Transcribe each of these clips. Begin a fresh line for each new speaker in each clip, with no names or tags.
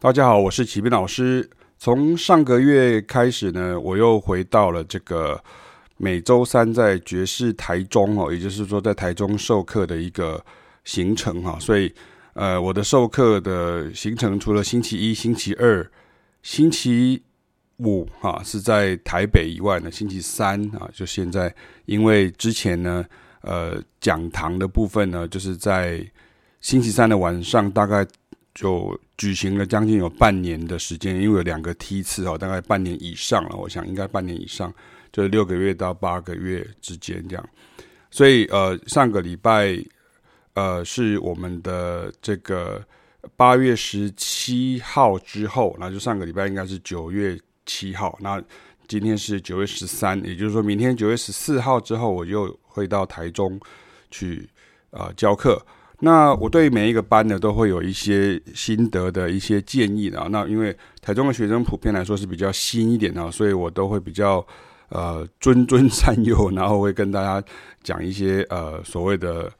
大家好，我是启斌老师。从上个月开始呢，我又回到了这个每周三在爵士台中哦，也就是说在台中授课的一个行程哈。所以，呃，我的授课的行程除了星期一、星期二、星期五哈是在台北以外呢，星期三啊，就现在因为之前呢，呃，讲堂的部分呢，就是在星期三的晚上，大概就举行了将近有半年的时间，因为有两个梯次哦，大概半年以上了。我想应该半年以上，就是六个月到八个月之间这样。所以呃，上个礼拜呃是我们的这个八月十七号之后，那就上个礼拜应该是九月七号。那今天是九月十三，也就是说明天九月十四号之后，我又会到台中去呃教课。那我对每一个班呢，都会有一些心得的一些建议的。那因为台中的学生普遍来说是比较新一点的，所以我都会比较呃谆谆善诱，然后会跟大家讲一些呃所谓的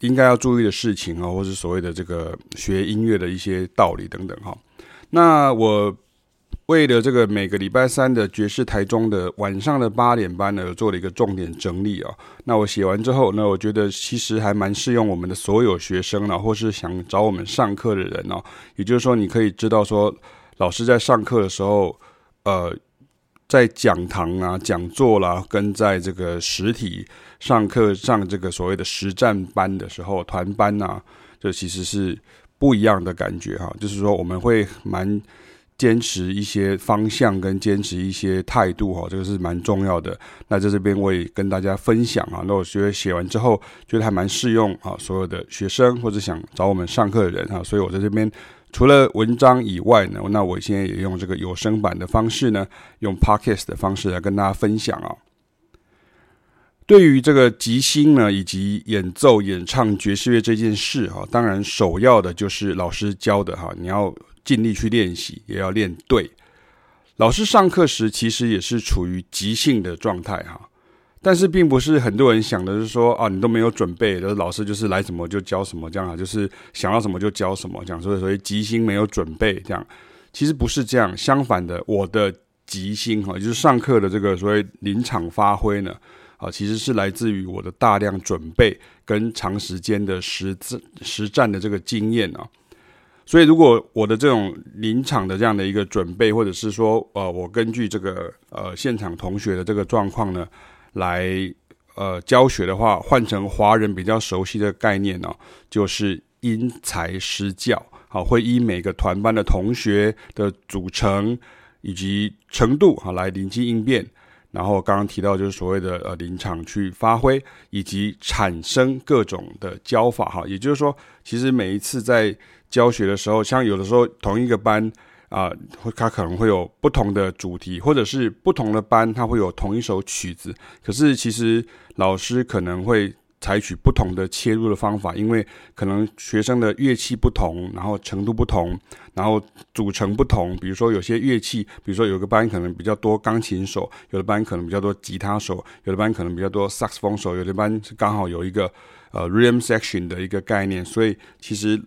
应该要注意的事情啊，或是所谓的这个学音乐的一些道理等等哈。那我。为了这个每个礼拜三的爵士台中的晚上的八点班呢，做了一个重点整理啊。那我写完之后，那我觉得其实还蛮适用我们的所有学生呢，或是想找我们上课的人呢。也就是说，你可以知道说，老师在上课的时候，呃，在讲堂啊、讲座啦，跟在这个实体上课上这个所谓的实战班的时候，团班呐，这其实是不一样的感觉哈。就是说，我们会蛮。坚持一些方向跟坚持一些态度哈，这个是蛮重要的。那在这边我也跟大家分享啊。那我觉得写完之后，觉得还蛮适用啊，所有的学生或者想找我们上课的人哈。所以我在这边除了文章以外呢，那我现在也用这个有声版的方式呢，用 Podcast 的方式来跟大家分享啊。对于这个即兴呢，以及演奏演唱爵士乐这件事哈，当然首要的就是老师教的哈，你要。尽力去练习，也要练对。老师上课时其实也是处于即兴的状态哈，但是并不是很多人想的是说啊，你都没有准备，就是老师就是来什么就教什么这样啊，就是想要什么就教什么这样，所以所以即兴没有准备这样，其实不是这样，相反的，我的即兴哈，就是上课的这个所谓临场发挥呢，啊，其实是来自于我的大量准备跟长时间的实战实战的这个经验啊。所以，如果我的这种临场的这样的一个准备，或者是说，呃，我根据这个呃现场同学的这个状况呢，来呃教学的话，换成华人比较熟悉的概念呢，就是因材施教，好，会依每个团班的同学的组成以及程度，好，来临机应变。然后刚刚提到就是所谓的呃临场去发挥，以及产生各种的教法，哈，也就是说，其实每一次在教学的时候，像有的时候同一个班啊，会、呃、它可能会有不同的主题，或者是不同的班，他会有同一首曲子。可是其实老师可能会采取不同的切入的方法，因为可能学生的乐器不同，然后程度不同，然后组成不同。比如说有些乐器，比如说有个班可能比较多钢琴手，有的班可能比较多吉他手，有的班可能比较多萨克斯风手，有的班是刚好有一个呃 rhythm section 的一个概念，所以其实。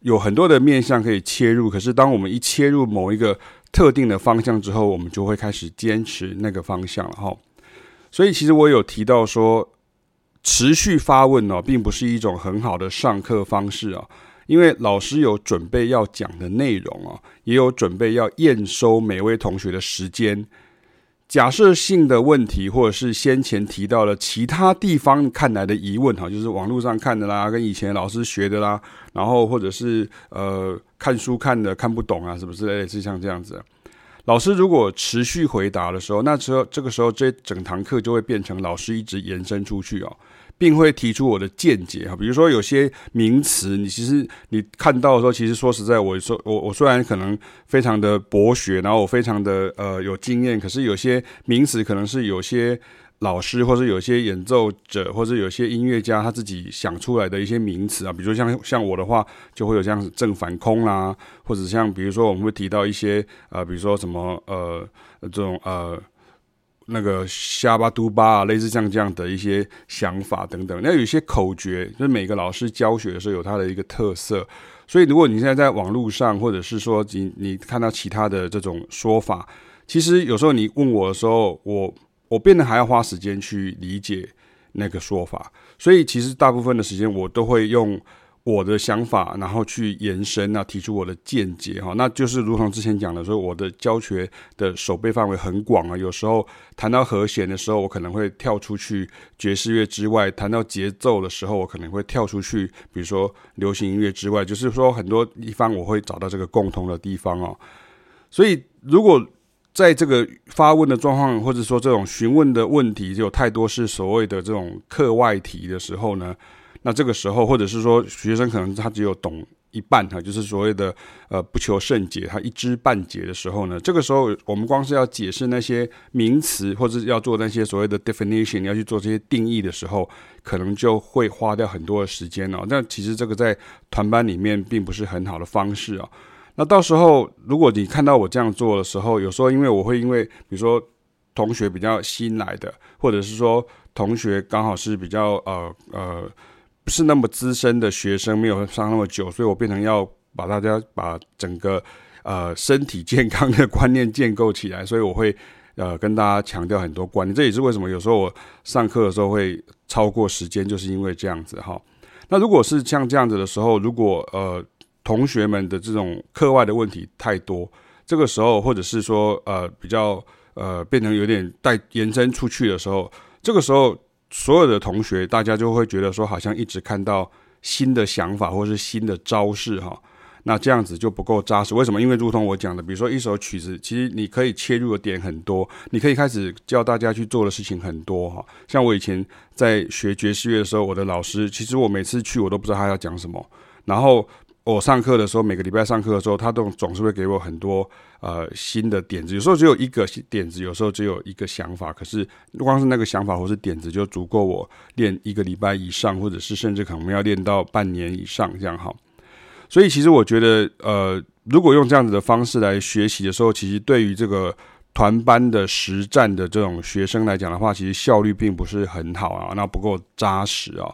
有很多的面向可以切入，可是当我们一切入某一个特定的方向之后，我们就会开始坚持那个方向了哈。所以其实我有提到说，持续发问哦，并不是一种很好的上课方式啊，因为老师有准备要讲的内容啊，也有准备要验收每位同学的时间。假设性的问题，或者是先前提到了其他地方看来的疑问哈，就是网络上看的啦，跟以前老师学的啦，然后或者是呃看书看的看不懂啊，是不是类似像这样子？老师如果持续回答的时候，那时候这个时候这整堂课就会变成老师一直延伸出去哦。并会提出我的见解哈，比如说有些名词，你其实你看到的时候，其实说实在，我说我我虽然可能非常的博学，然后我非常的呃有经验，可是有些名词可能是有些老师或者有些演奏者或者有些音乐家他自己想出来的一些名词啊，比如说像像我的话，就会有像正反空啦，或者像比如说我们会提到一些呃，比如说什么呃这种呃。那个瞎巴嘟巴啊，类似像这样的一些想法等等。那有一些口诀，就是每个老师教学的时候有他的一个特色，所以如果你现在在网络上，或者是说你你看到其他的这种说法，其实有时候你问我的时候，我我变得还要花时间去理解那个说法，所以其实大部分的时间我都会用。我的想法，然后去延伸啊，提出我的见解哈，那就是如同之前讲的说，我的教学的守备范围很广啊。有时候谈到和弦的时候，我可能会跳出去爵士乐之外；谈到节奏的时候，我可能会跳出去，比如说流行音乐之外。就是说，很多地方我会找到这个共同的地方哦。所以，如果在这个发问的状况，或者说这种询问的问题，就有太多是所谓的这种课外题的时候呢，那这个时候，或者是说学生可能他只有懂一半哈，就是所谓的呃不求甚解，他一知半解的时候呢，这个时候我们光是要解释那些名词，或者要做那些所谓的 definition，你要去做这些定义的时候，可能就会花掉很多的时间哦。那其实这个在团班里面并不是很好的方式啊。那到时候如果你看到我这样做的时候，有时候因为我会因为比如说同学比较新来的，或者是说同学刚好是比较呃呃。不是那么资深的学生，没有上那么久，所以我变成要把大家把整个呃身体健康的观念建构起来，所以我会呃跟大家强调很多观念。这也是为什么有时候我上课的时候会超过时间，就是因为这样子哈。那如果是像这样子的时候，如果呃同学们的这种课外的问题太多，这个时候或者是说呃比较呃变成有点带延伸出去的时候，这个时候。所有的同学，大家就会觉得说，好像一直看到新的想法或是新的招式哈，那这样子就不够扎实。为什么？因为如同我讲的，比如说一首曲子，其实你可以切入的点很多，你可以开始教大家去做的事情很多哈。像我以前在学爵士乐的时候，我的老师其实我每次去我都不知道他要讲什么，然后。我上课的时候，每个礼拜上课的时候，他都总是会给我很多呃新的点子。有时候只有一个点子，有时候只有一个想法。可是光是那个想法或是点子，就足够我练一个礼拜以上，或者是甚至可能要练到半年以上这样哈。所以其实我觉得，呃，如果用这样子的方式来学习的时候，其实对于这个团班的实战的这种学生来讲的话，其实效率并不是很好啊，那不够扎实啊。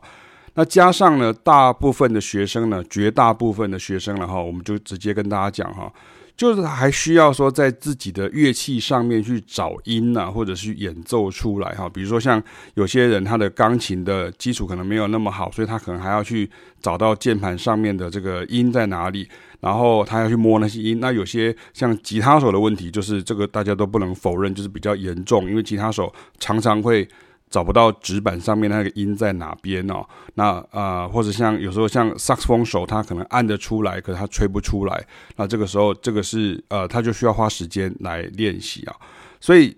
那加上呢，大部分的学生呢，绝大部分的学生了哈，我们就直接跟大家讲哈，就是还需要说在自己的乐器上面去找音呐，或者是演奏出来哈。比如说像有些人他的钢琴的基础可能没有那么好，所以他可能还要去找到键盘上面的这个音在哪里，然后他要去摸那些音。那有些像吉他手的问题，就是这个大家都不能否认，就是比较严重，因为吉他手常常会。找不到纸板上面那个音在哪边哦，那呃或者像有时候像萨克斯风手，他可能按得出来，可是他吹不出来，那这个时候这个是呃他就需要花时间来练习啊，所以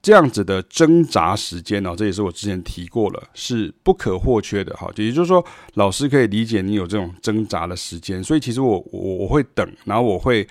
这样子的挣扎时间呢，这也是我之前提过了，是不可或缺的哈，也就是说老师可以理解你有这种挣扎的时间，所以其实我我我会等，然后我会。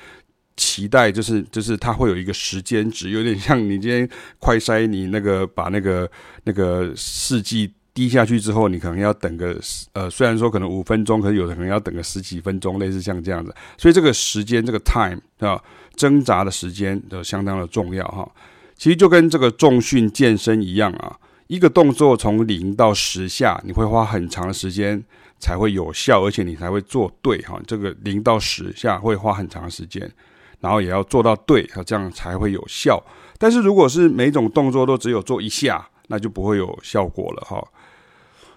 期待就是就是它会有一个时间值，有点像你今天快筛，你那个把那个那个试剂滴下去之后，你可能要等个呃，虽然说可能五分钟，可是有的可能要等个十几分钟，类似像这样子。所以这个时间这个 time 啊，挣扎的时间都相当的重要哈。其实就跟这个重训健身一样啊，一个动作从零到十下，你会花很长的时间才会有效，而且你才会做对哈。这个零到十下会花很长时间。然后也要做到对，这样才会有效。但是如果是每种动作都只有做一下，那就不会有效果了哈。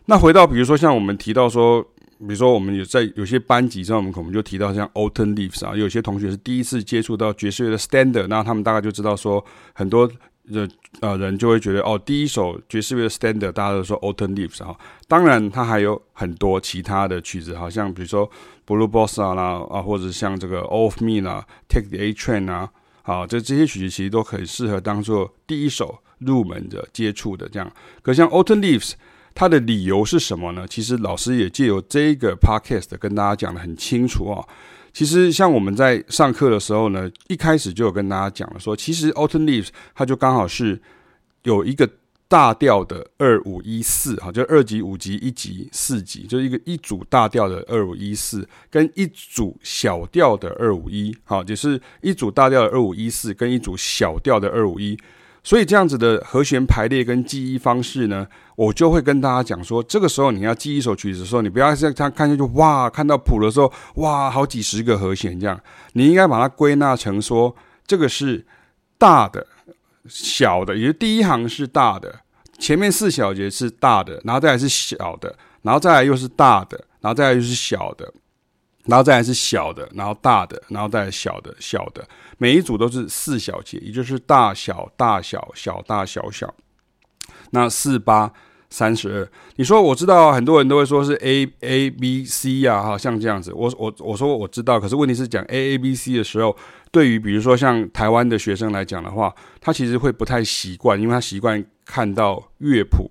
那回到比如说像我们提到说，比如说我们有在有些班级上，我们可能就提到像 Autumn Leaves 啊，有些同学是第一次接触到爵士乐的 Standard，那他们大概就知道说很多。人呃人就会觉得哦，第一首爵士乐 standard 大家都说 Autumn Leaves 哈，当然它还有很多其他的曲子，好像比如说 Blue Bossa 啦啊，或者像这个 All of Me 啦，Take the A Train 啊，好，这这些曲子其实都很适合当做第一首入门的接触的这样。可像 Autumn Leaves，它的理由是什么呢？其实老师也借由这个 podcast 跟大家讲得很清楚啊。其实像我们在上课的时候呢，一开始就有跟大家讲了，说其实 Autumn Leaves 它就刚好是有一个大调的二五一四，哈，就二级、五级、一级、四级，就是一个一组大调的二五一四，跟一组小调的二五一，好，就是一组大调的二五一四跟一组小调的二五一，所以这样子的和弦排列跟记忆方式呢，我就会跟大家讲说，这个时候你要记一首曲子的时候，你不要像他看下去哇，看到谱的时候哇，好几十个和弦这样，你应该把它归纳成说，这个是大的、小的，也就是第一行是大的，前面四小节是大的，然后再来是小的，然后再来又是大的，然后再来又是小的。然后再来是小的，然后大的，然后再来小的，小的，每一组都是四小节，也就是大小大小小大小小。那四八三十二，你说我知道，很多人都会说是 A A B C 呀，哈，像这样子。我我我说我知道，可是问题是讲 A A B C 的时候，对于比如说像台湾的学生来讲的话，他其实会不太习惯，因为他习惯看到乐谱。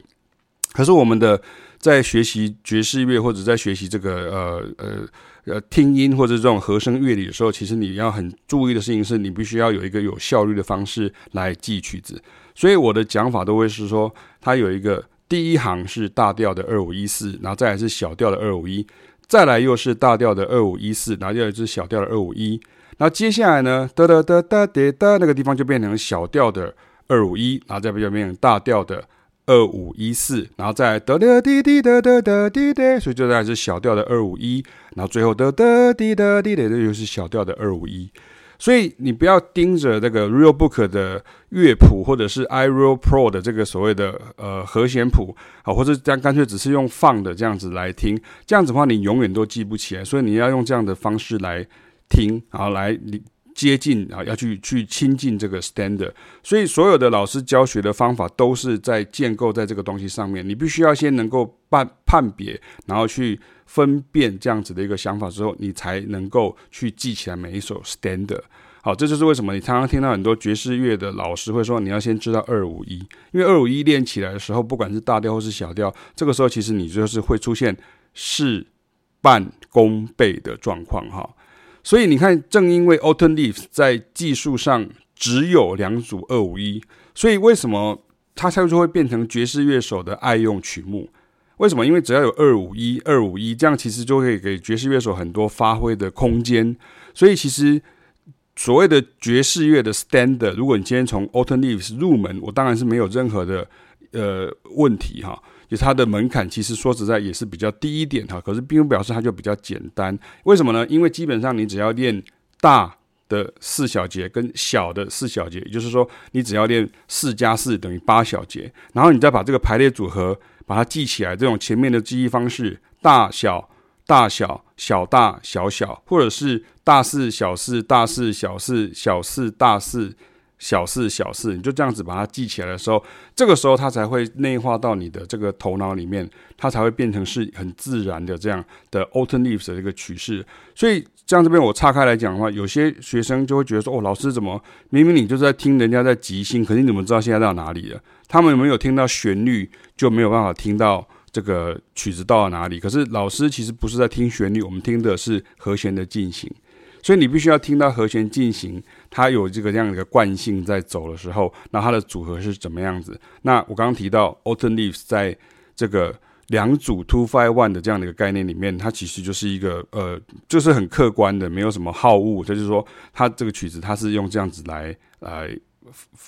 可是我们的在学习爵士乐或者在学习这个呃呃。呃，听音或者这种和声乐理的时候，其实你要很注意的事情是，你必须要有一个有效率的方式来记曲子。所以我的讲法都会是说，它有一个第一行是大调的二五一四，然后再来是小调的二五一，再来又是大调的二五一四，然后又是小调的二五一，然后接下来呢，哒哒哒哒哒哒，那个地方就变成小调的二五一，然后再变成大调的。二五一四，然后再得得滴滴得得得滴滴，所以就在是小调的二五一，然后最后得得滴得滴的，这就是小调的二五一。所以你不要盯着这个 Real Book 的乐谱，或者是 iReal Pro 的这个所谓的呃和弦谱啊，或者这样干脆只是用放的这样子来听，这样子的话你永远都记不起来。所以你要用这样的方式来听，然后来。接近啊，要去去亲近这个 standard，所以所有的老师教学的方法都是在建构在这个东西上面。你必须要先能够判判别，然后去分辨这样子的一个想法之后，你才能够去记起来每一首 standard。好，这就是为什么你常常听到很多爵士乐的老师会说，你要先知道二五一，因为二五一练起来的时候，不管是大调或是小调，这个时候其实你就是会出现事半功倍的状况哈。所以你看，正因为 Autumn Leaves 在技术上只有两组二五一，所以为什么它才就会变成爵士乐手的爱用曲目？为什么？因为只要有二五一、二五一，这样其实就可以给爵士乐手很多发挥的空间。所以其实所谓的爵士乐的 Standard，如果你今天从 Autumn Leaves 入门，我当然是没有任何的呃问题哈。它的门槛其实说实在也是比较低一点哈，可是并不表示它就比较简单。为什么呢？因为基本上你只要练大的四小节跟小的四小节，也就是说你只要练四加四等于八小节，然后你再把这个排列组合把它记起来，这种前面的记忆方式，大小、大小、小大、小小，或者是大四、小四、大四、小四、小四、大四。小事小事，你就这样子把它记起来的时候，这个时候它才会内化到你的这个头脑里面，它才会变成是很自然的这样的 Autumn Leaves 的这个曲式。所以这样这边我岔开来讲的话，有些学生就会觉得说：“哦，老师怎么明明你就是在听人家在即兴，可是你怎么知道现在到哪里了？他们有没有听到旋律，就没有办法听到这个曲子到了哪里。可是老师其实不是在听旋律，我们听的是和弦的进行。”所以你必须要听到和弦进行，它有这个这样的一个惯性在走的时候，那它的组合是怎么样子？那我刚刚提到 Autumn Leaves 在这个两组 Two Five One 的这样的一个概念里面，它其实就是一个呃，就是很客观的，没有什么好恶，就是说它这个曲子它是用这样子来来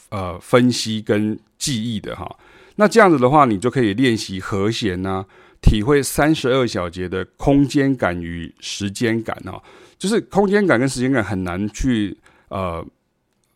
呃分析跟记忆的哈。那这样子的话，你就可以练习和弦呐、体会三十二小节的空间感与时间感啊。就是空间感跟时间感很难去呃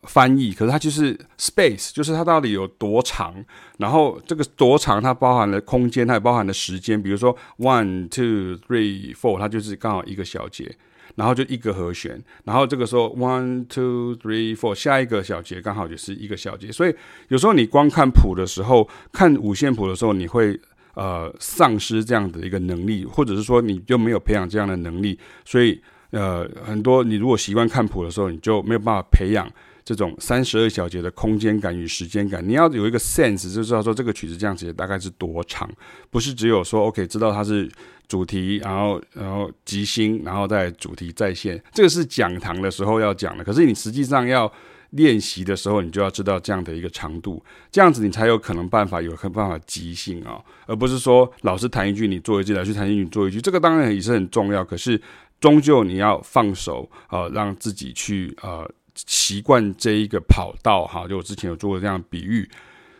翻译，可是它就是 space，就是它到底有多长，然后这个多长它包含了空间，它也包含了时间。比如说 one two three four，它就是刚好一个小节，然后就一个和弦，然后这个时候 one two three four，下一个小节刚好就是一个小节。所以有时候你光看谱的时候，看五线谱的时候，你会呃丧失这样的一个能力，或者是说你就没有培养这样的能力，所以。呃，很多你如果习惯看谱的时候，你就没有办法培养这种三十二小节的空间感与时间感。你要有一个 sense，就知道说这个曲子这样子大概是多长，不是只有说 OK 知道它是主题，然后然后即兴，然后再主题再现。这个是讲堂的时候要讲的，可是你实际上要练习的时候，你就要知道这样的一个长度，这样子你才有可能办法有办法即兴啊，而不是说老师弹一句你做一句，老师弹一句你做一句，这个当然也是很重要，可是。终究你要放手，呃，让自己去呃习惯这一个跑道哈，就我之前有做过这样的比喻，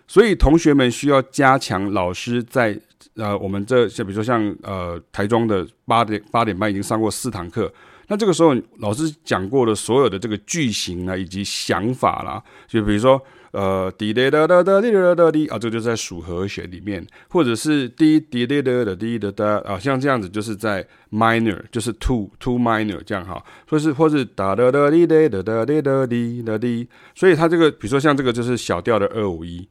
所以同学们需要加强老师在呃我们这像比如说像呃台中的八点八点半已经上过四堂课，那这个时候老师讲过的所有的这个句型啊以及想法啦，就比如说。呃，滴滴哒哒哒滴哒哒滴啊，这个就在属和弦里面，或者是滴滴滴哒哒滴哒哒啊，像这样子就是在 minor，就是 two two minor 这样哈，或是或是哒哒哒滴哒哒哒滴哒滴哒滴，所以它这个比如说像这个就是小调的二五一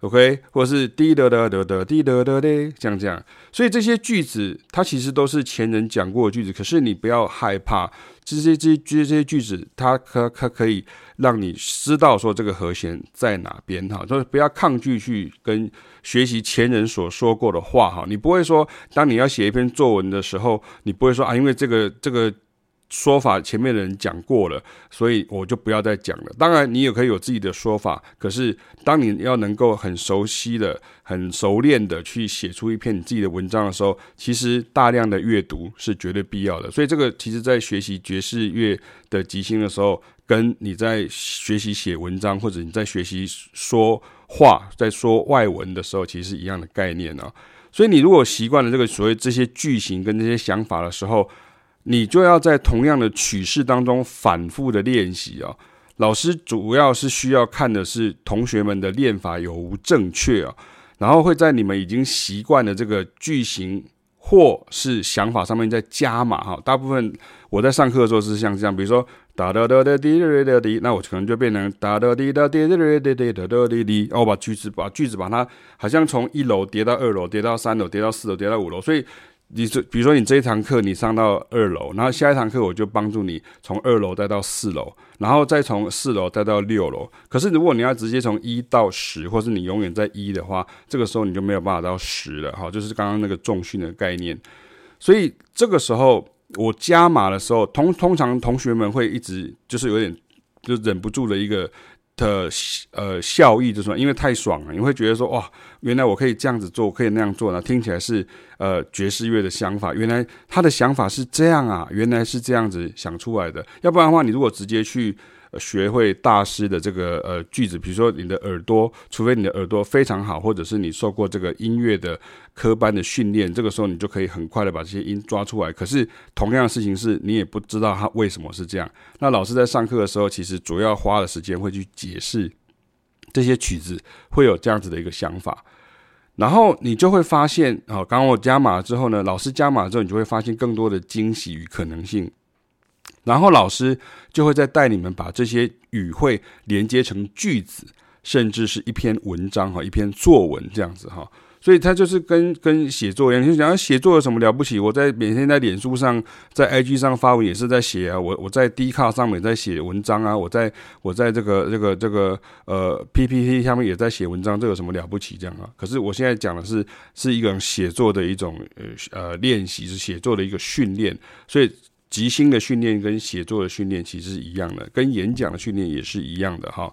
，OK，或是滴得得得得滴哒哒滴，像这样，所以这些句子它其实都是前人讲过的句子，可是你不要害怕。这些这些这些句子，它可它可以让你知道说这个和弦在哪边哈，就是不要抗拒去跟学习前人所说过的话哈。你不会说，当你要写一篇作文的时候，你不会说啊，因为这个这个。说法前面的人讲过了，所以我就不要再讲了。当然，你也可以有自己的说法。可是，当你要能够很熟悉的、很熟练的去写出一篇你自己的文章的时候，其实大量的阅读是绝对必要的。所以，这个其实在学习爵士乐的即兴的时候，跟你在学习写文章或者你在学习说话、在说外文的时候，其实是一样的概念啊。所以，你如果习惯了这个所谓这些句型跟这些想法的时候，你就要在同样的曲式当中反复的练习哦。老师主要是需要看的是同学们的练法有无正确啊，然后会在你们已经习惯的这个句型或是想法上面再加码哈。大部分我在上课的时候是像这样，比如说哒哒哒哒滴哒哒滴，那我可能就变成哒哒滴哒滴哒哒滴哒哒滴滴，然后把句子把句子把它好像从一楼叠到二楼，叠到三楼，叠到四楼，叠到五楼，所以。你这，比如说你这一堂课你上到二楼，然后下一堂课我就帮助你从二楼带到四楼，然后再从四楼带到六楼。可是如果你要直接从一到十，或是你永远在一的话，这个时候你就没有办法到十了，哈，就是刚刚那个重训的概念。所以这个时候我加码的时候，通通常同学们会一直就是有点就忍不住的一个。的呃效益就是说，因为太爽了，你会觉得说哇，原来我可以这样子做，可以那样做呢，听起来是呃爵士乐的想法，原来他的想法是这样啊，原来是这样子想出来的，要不然的话，你如果直接去。学会大师的这个呃句子，比如说你的耳朵，除非你的耳朵非常好，或者是你受过这个音乐的科班的训练，这个时候你就可以很快的把这些音抓出来。可是同样的事情是你也不知道它为什么是这样。那老师在上课的时候，其实主要花的时间会去解释这些曲子会有这样子的一个想法，然后你就会发现，哦，刚刚我加码了之后呢，老师加码之后，你就会发现更多的惊喜与可能性。然后老师就会再带你们把这些语汇连接成句子，甚至是一篇文章哈，一篇作文这样子哈。所以它就是跟跟写作一样，你就讲写作有什么了不起？我在每天在脸书上，在 IG 上发文也是在写啊，我我在 Dcard 上面也在写文章啊，我在我在这个这个这个呃 PPT 上面也在写文章，这有什么了不起？这样啊？可是我现在讲的是是一个写作的一种呃呃练习，是写作的一个训练，所以。即兴的训练跟写作的训练其实是一样的，跟演讲的训练也是一样的哈。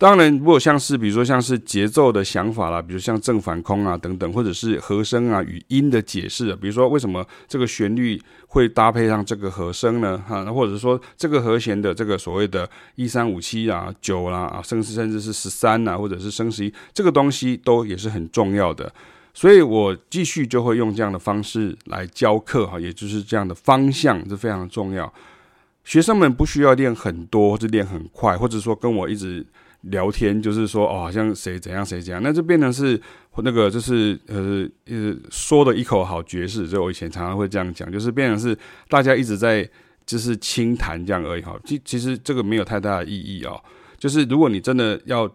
当然，如果像是比如说像是节奏的想法啦，比如像正反空啊等等，或者是和声啊与音的解释，比如说为什么这个旋律会搭配上这个和声呢？哈，或者说这个和弦的这个所谓的一三五七啊九啦啊，甚至甚至是十三呐，或者是升十一，这个东西都也是很重要的。所以我继续就会用这样的方式来教课哈，也就是这样的方向是非常重要。学生们不需要练很多，或者练很快，或者说跟我一直聊天，就是说哦，好像谁怎样谁怎样，那就变成是那个就是呃呃说的一口好爵士。所以我以前常常会这样讲，就是变成是大家一直在就是轻谈这样而已哈。其其实这个没有太大的意义哦。就是如果你真的要。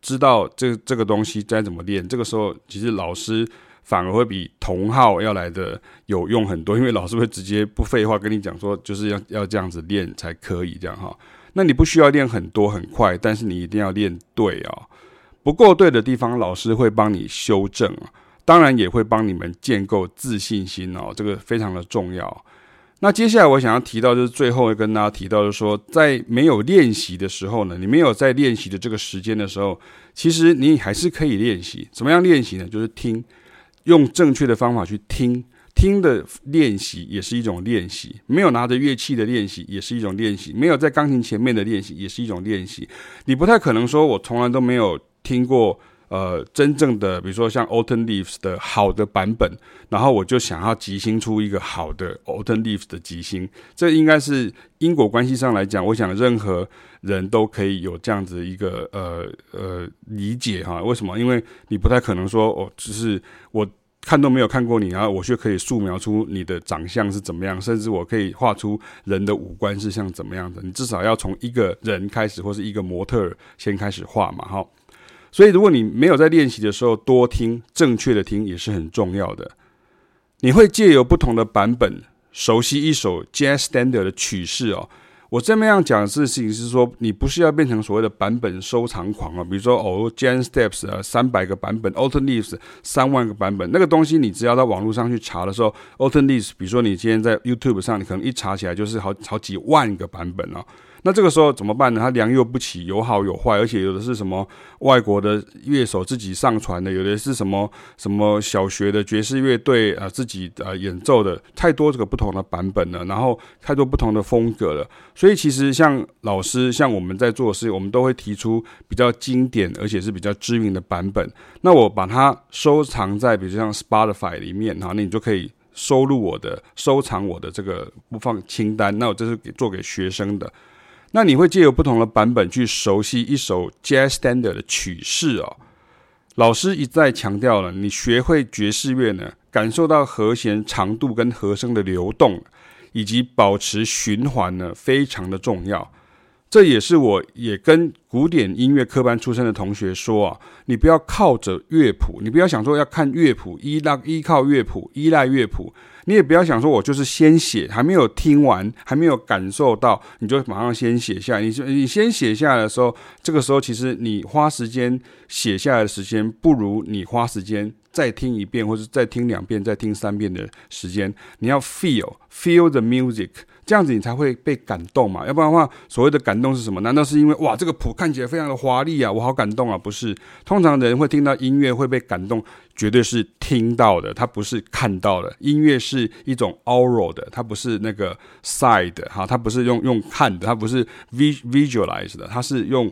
知道这这个东西该怎么练，这个时候其实老师反而会比同号要来的有用很多，因为老师会直接不废话跟你讲说，就是要要这样子练才可以这样哈。那你不需要练很多很快，但是你一定要练对啊。不够对的地方，老师会帮你修正啊，当然也会帮你们建构自信心哦，这个非常的重要。那接下来我想要提到，就是最后跟大家提到，就是说，在没有练习的时候呢，你没有在练习的这个时间的时候，其实你还是可以练习。怎么样练习呢？就是听，用正确的方法去听。听的练习也是一种练习，没有拿着乐器的练习也是一种练习，没有在钢琴前面的练习也是一种练习。你不太可能说，我从来都没有听过。呃，真正的比如说像 Autumn Leaves 的好的版本，然后我就想要即兴出一个好的 Autumn Leaves 的即兴，这应该是因果关系上来讲，我想任何人都可以有这样子一个呃呃理解哈。为什么？因为你不太可能说哦，只是我看都没有看过你，然后我却可以素描出你的长相是怎么样，甚至我可以画出人的五官是像怎么样的。你至少要从一个人开始，或是一个模特先开始画嘛，哈。所以，如果你没有在练习的时候多听，正确的听也是很重要的。你会借由不同的版本熟悉一首 Jazz Standard 的曲式哦。我这么样讲的事情是说，你不是要变成所谓的版本收藏狂啊。比如说，哦，Jazz Steps 啊，三百个版本，Autumn Leaves 三万个版本，那个东西你只要到网络上去查的时候，Autumn Leaves，比如说你今天在 YouTube 上，你可能一查起来就是好好几万个版本哦。那这个时候怎么办呢？它良莠不齐，有好有坏，而且有的是什么外国的乐手自己上传的，有的是什么什么小学的爵士乐队啊自己啊演奏的，太多这个不同的版本了，然后太多不同的风格了。所以其实像老师，像我们在做事，我们都会提出比较经典而且是比较知名的版本。那我把它收藏在比如像 Spotify 里面，然后那你就可以收录我的收藏我的这个播放清单。那我这是给做给学生的。那你会借由不同的版本去熟悉一首 Jazz Standard 的曲式哦。老师一再强调了，你学会爵士乐呢，感受到和弦长度跟和声的流动，以及保持循环呢，非常的重要。这也是我也跟古典音乐科班出身的同学说啊，你不要靠着乐谱，你不要想说要看乐谱，依赖依靠乐谱，依赖乐谱。你也不要想说，我就是先写，还没有听完，还没有感受到，你就马上先写下来。你你先写下来的时候，这个时候其实你花时间写下来的时间，不如你花时间再听一遍，或者再听两遍、再听三遍的时间。你要 feel feel the music。这样子你才会被感动嘛，要不然的话，所谓的感动是什么？难道是因为哇，这个谱看起来非常的华丽啊，我好感动啊？不是，通常人会听到音乐会被感动，绝对是听到的，它不是看到的。音乐是一种 aural 的，它不是那个 side 哈，它不是用用看的，它不是 visualize 的，它是用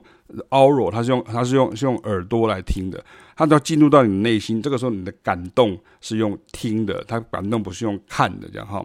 aural，它是用它是用是用耳朵来听的，它都要进入到你的内心。这个时候你的感动是用听的，它感动不是用看的，这样哈。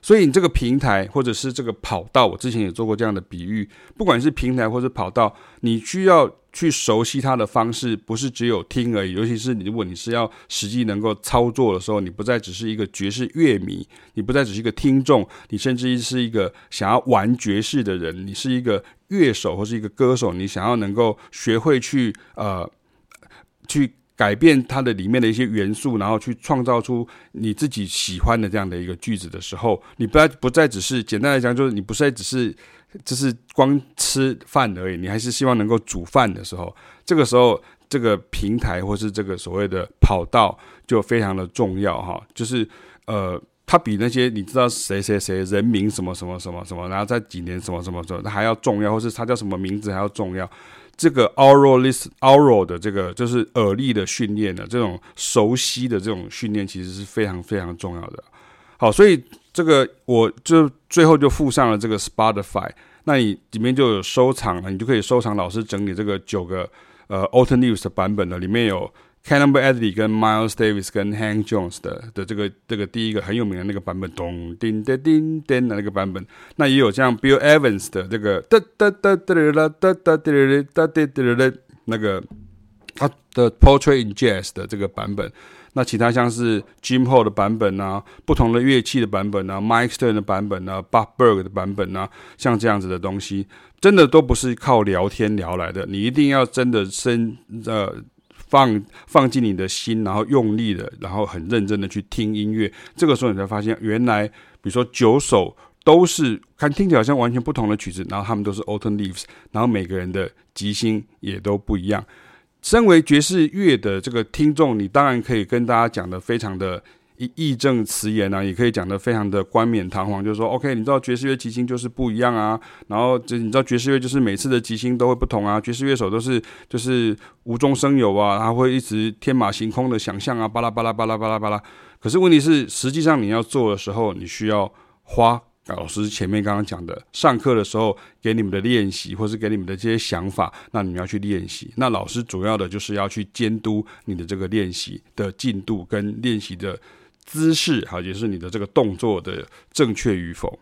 所以你这个平台或者是这个跑道，我之前也做过这样的比喻。不管是平台或者跑道，你需要去熟悉它的方式，不是只有听而已。尤其是如果你是要实际能够操作的时候，你不再只是一个爵士乐迷，你不再只是一个听众，你甚至是一个想要玩爵士的人，你是一个乐手或是一个歌手，你想要能够学会去呃去。改变它的里面的一些元素，然后去创造出你自己喜欢的这样的一个句子的时候，你不再不再只是简单来讲，就是你不再只是只是光吃饭而已，你还是希望能够煮饭的时候，这个时候这个平台或是这个所谓的跑道就非常的重要哈，就是呃，它比那些你知道谁谁谁人名什么什么什么什么，然后在几年什么什么什么，它还要重要，或是它叫什么名字还要重要。这个 oral list oral 的这个就是耳力的训练的，这种熟悉的这种训练其实是非常非常重要的。好，所以这个我就最后就附上了这个 Spotify，那你里面就有收藏了，你就可以收藏老师整理这个九个呃 alternate 的版本的，里面有。Cannonball Adderley 跟 Miles Davis 跟 Hank Jones 的的这个这个第一个很有名的那个版本，咚叮叮叮叮的那个版本，那也有像 Bill Evans 的这个哒哒哒哒哒哒哒哒哒哒哒那个他的 Portrait in Jazz 的这个版本，那其他像是 Jim Hall 的版本啊，不同的乐器的版本啊，Mike Stern 的版本啊，Bob Berg 的版本啊，像这样子的东西，真的都不是靠聊天聊来的，你一定要真的深呃。放放进你的心，然后用力的，然后很认真的去听音乐。这个时候你才发现，原来比如说九首都是看听起来好像完全不同的曲子，然后他们都是 Autumn Leaves，然后每个人的即兴也都不一样。身为爵士乐的这个听众，你当然可以跟大家讲的非常的义正辞严啊，也可以讲得非常的冠冕堂皇，就是说，OK，你知道爵士乐即兴就是不一样啊，然后就你知道爵士乐就是每次的即兴都会不同啊，爵士乐手都是就是无中生有啊，他会一直天马行空的想象啊，巴拉巴拉巴拉巴拉巴拉。可是问题是，实际上你要做的时候，你需要花。老师前面刚刚讲的，上课的时候给你们的练习，或是给你们的这些想法，那你们要去练习。那老师主要的就是要去监督你的这个练习的进度跟练习的姿势，好，也是你的这个动作的正确与否。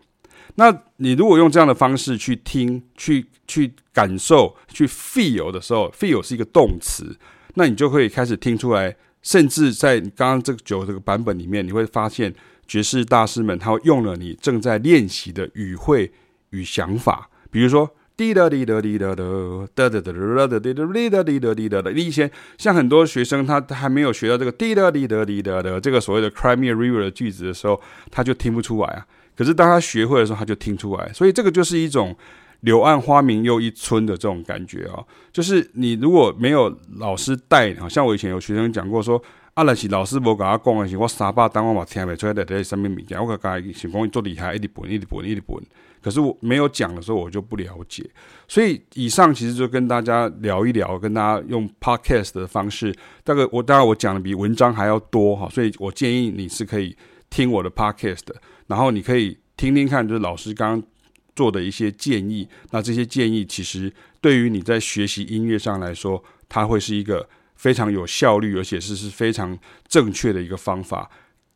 那你如果用这样的方式去听、去去感受、去 feel 的时候，feel 是一个动词，那你就可以开始听出来。甚至在刚刚这个九这个版本里面，你会发现。爵士大师们，他用了你正在练习的语汇与想法，比如说滴答滴答滴答的，哒哒哒哒哒滴答滴答滴答滴答的。你以前像很多学生，他还没有学到这个滴答滴答滴答的这个所谓的 Crimea River 的句子的时候，他就听不出来啊。可是当他学会的时候，他就听出来。所以这个就是一种柳暗花明又一村的这种感觉啊。就是你如果没有老师带，好像我以前有学生讲过说。啊，若是老师无甲我讲的是，我三百当我嘛听袂出来在在什么物件，我甲伊想讲伊做厉害，一直笨，一直笨，一直笨。可是我没有讲的时候，我就不了解。所以以上其实就跟大家聊一聊，跟大家用 podcast 的方式，大概我当然我讲的比文章还要多哈，所以我建议你是可以听我的 podcast 的，然后你可以听听看，就是老师刚刚做的一些建议。那这些建议其实对于你在学习音乐上来说，它会是一个。非常有效率，而且是是非常正确的一个方法，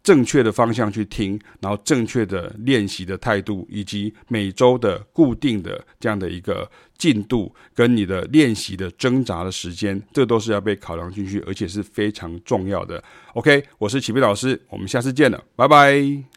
正确的方向去听，然后正确的练习的态度，以及每周的固定的这样的一个进度，跟你的练习的挣扎的时间，这都是要被考量进去，而且是非常重要的。OK，我是启斌老师，我们下次见了，拜拜。